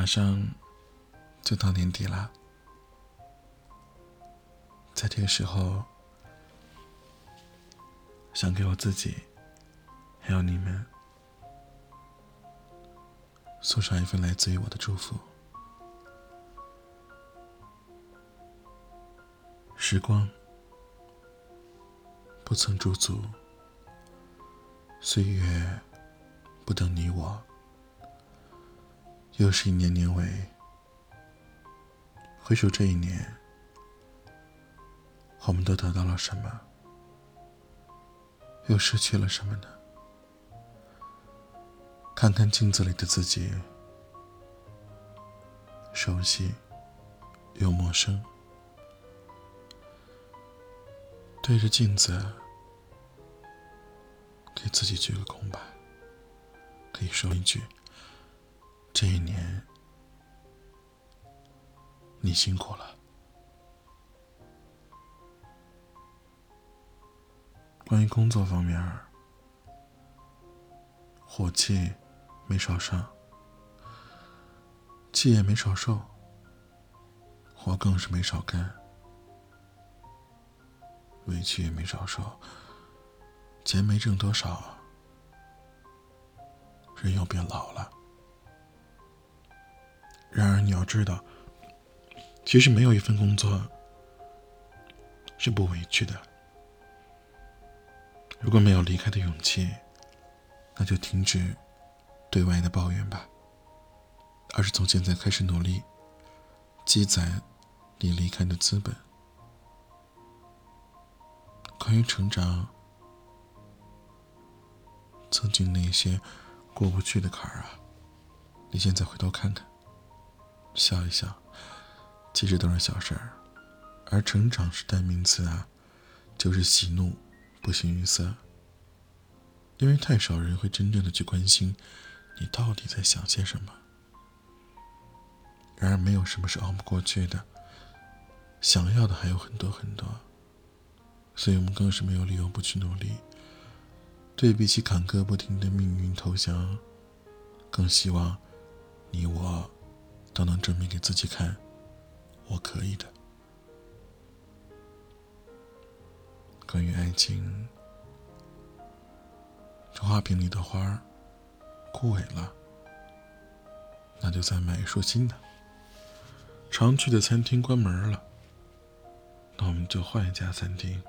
马上就到年底了，在这个时候，想给我自己，还有你们，送上一份来自于我的祝福。时光不曾驻足，岁月不等你我。又是一年年尾，回首这一年，我们都得到了什么？又失去了什么呢？看看镜子里的自己，熟悉又陌生。对着镜子，给自己鞠个躬吧，可以说一句。这一年，你辛苦了。关于工作方面，火气没少上，气也没少受，活更是没少干，委屈也没少受，钱没挣多少，人又变老了。然而，你要知道，其实没有一份工作是不委屈的。如果没有离开的勇气，那就停止对外的抱怨吧，而是从现在开始努力，积攒你离开的资本。关于成长，曾经那些过不去的坎儿啊，你现在回头看看。笑一笑，其实都是小事儿，而成长是代名词啊，就是喜怒不形于色。因为太少人会真正的去关心你到底在想些什么。然而，没有什么是熬不过去的，想要的还有很多很多，所以我们更是没有理由不去努力。对比起坎坷不停的命运投降，更希望你我。都能证明给自己看，我可以的。关于爱情，这花瓶里的花枯萎了，那就再买一束新的。常去的餐厅关门了，那我们就换一家餐厅。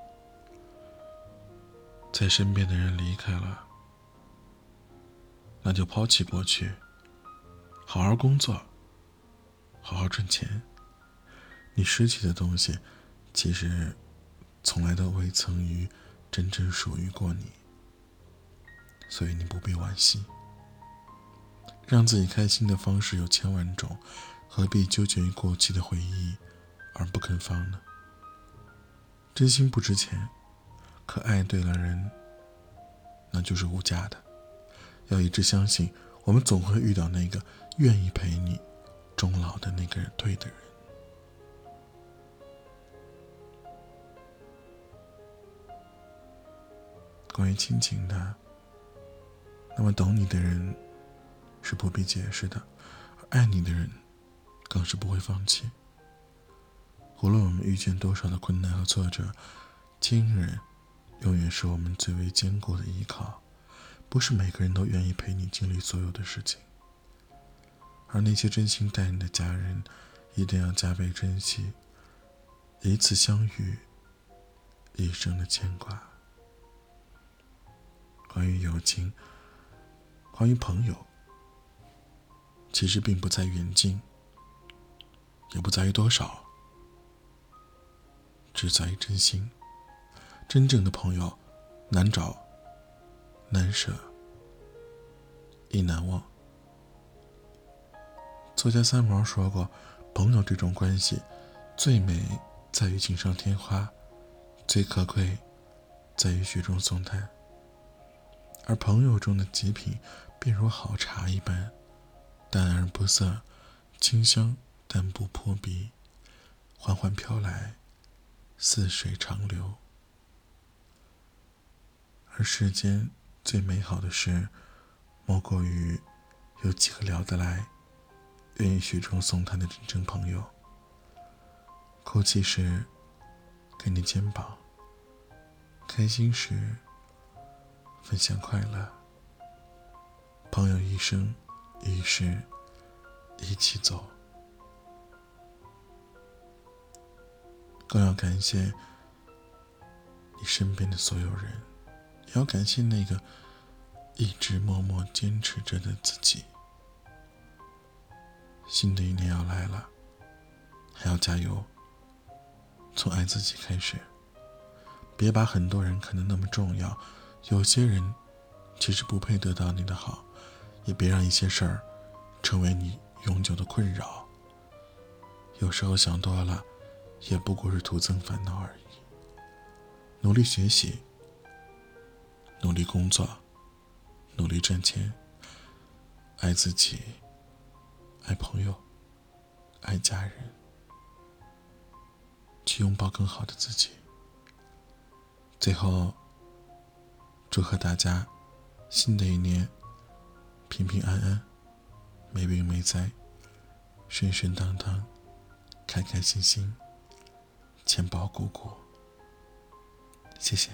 在身边的人离开了，那就抛弃过去，好好工作。好好赚钱。你失去的东西，其实从来都未曾于真正属于过你，所以你不必惋惜。让自己开心的方式有千万种，何必纠结于过去的回忆而不肯放呢？真心不值钱，可爱对了人，那就是无价的。要一直相信，我们总会遇到那个愿意陪你。终老的那个人，对的人。关于亲情的，那么懂你的人是不必解释的，爱你的人更是不会放弃。无论我们遇见多少的困难和挫折，亲人永远是我们最为坚固的依靠。不是每个人都愿意陪你经历所有的事情。而那些真心待你的家人，一定要加倍珍惜。一次相遇，一生的牵挂。关于友情，关于朋友，其实并不在远近，也不在于多少，只在于真心。真正的朋友，难找，难舍，亦难忘。作家三毛说过：“朋友这种关系，最美在于锦上添花，最可贵在于雪中送炭。而朋友中的极品，便如好茶一般，淡而不涩，清香但不扑鼻，缓缓飘来，似水长流。而世间最美好的事，莫过于有几个聊得来。”愿意雪中送炭的真正朋友。哭泣时，给你肩膀；开心时，分享快乐。朋友一生一世一起走，更要感谢你身边的所有人，也要感谢那个一直默默坚持着的自己。新的一年要来了，还要加油。从爱自己开始，别把很多人看得那么重要，有些人其实不配得到你的好。也别让一些事儿成为你永久的困扰。有时候想多了，也不过是徒增烦恼而已。努力学习，努力工作，努力赚钱，爱自己，爱朋友，爱家人，去拥抱更好的自己。最后，祝贺大家，新的一年。平平安安，没病没灾，顺顺当当，开开心心，钱包鼓鼓。谢谢。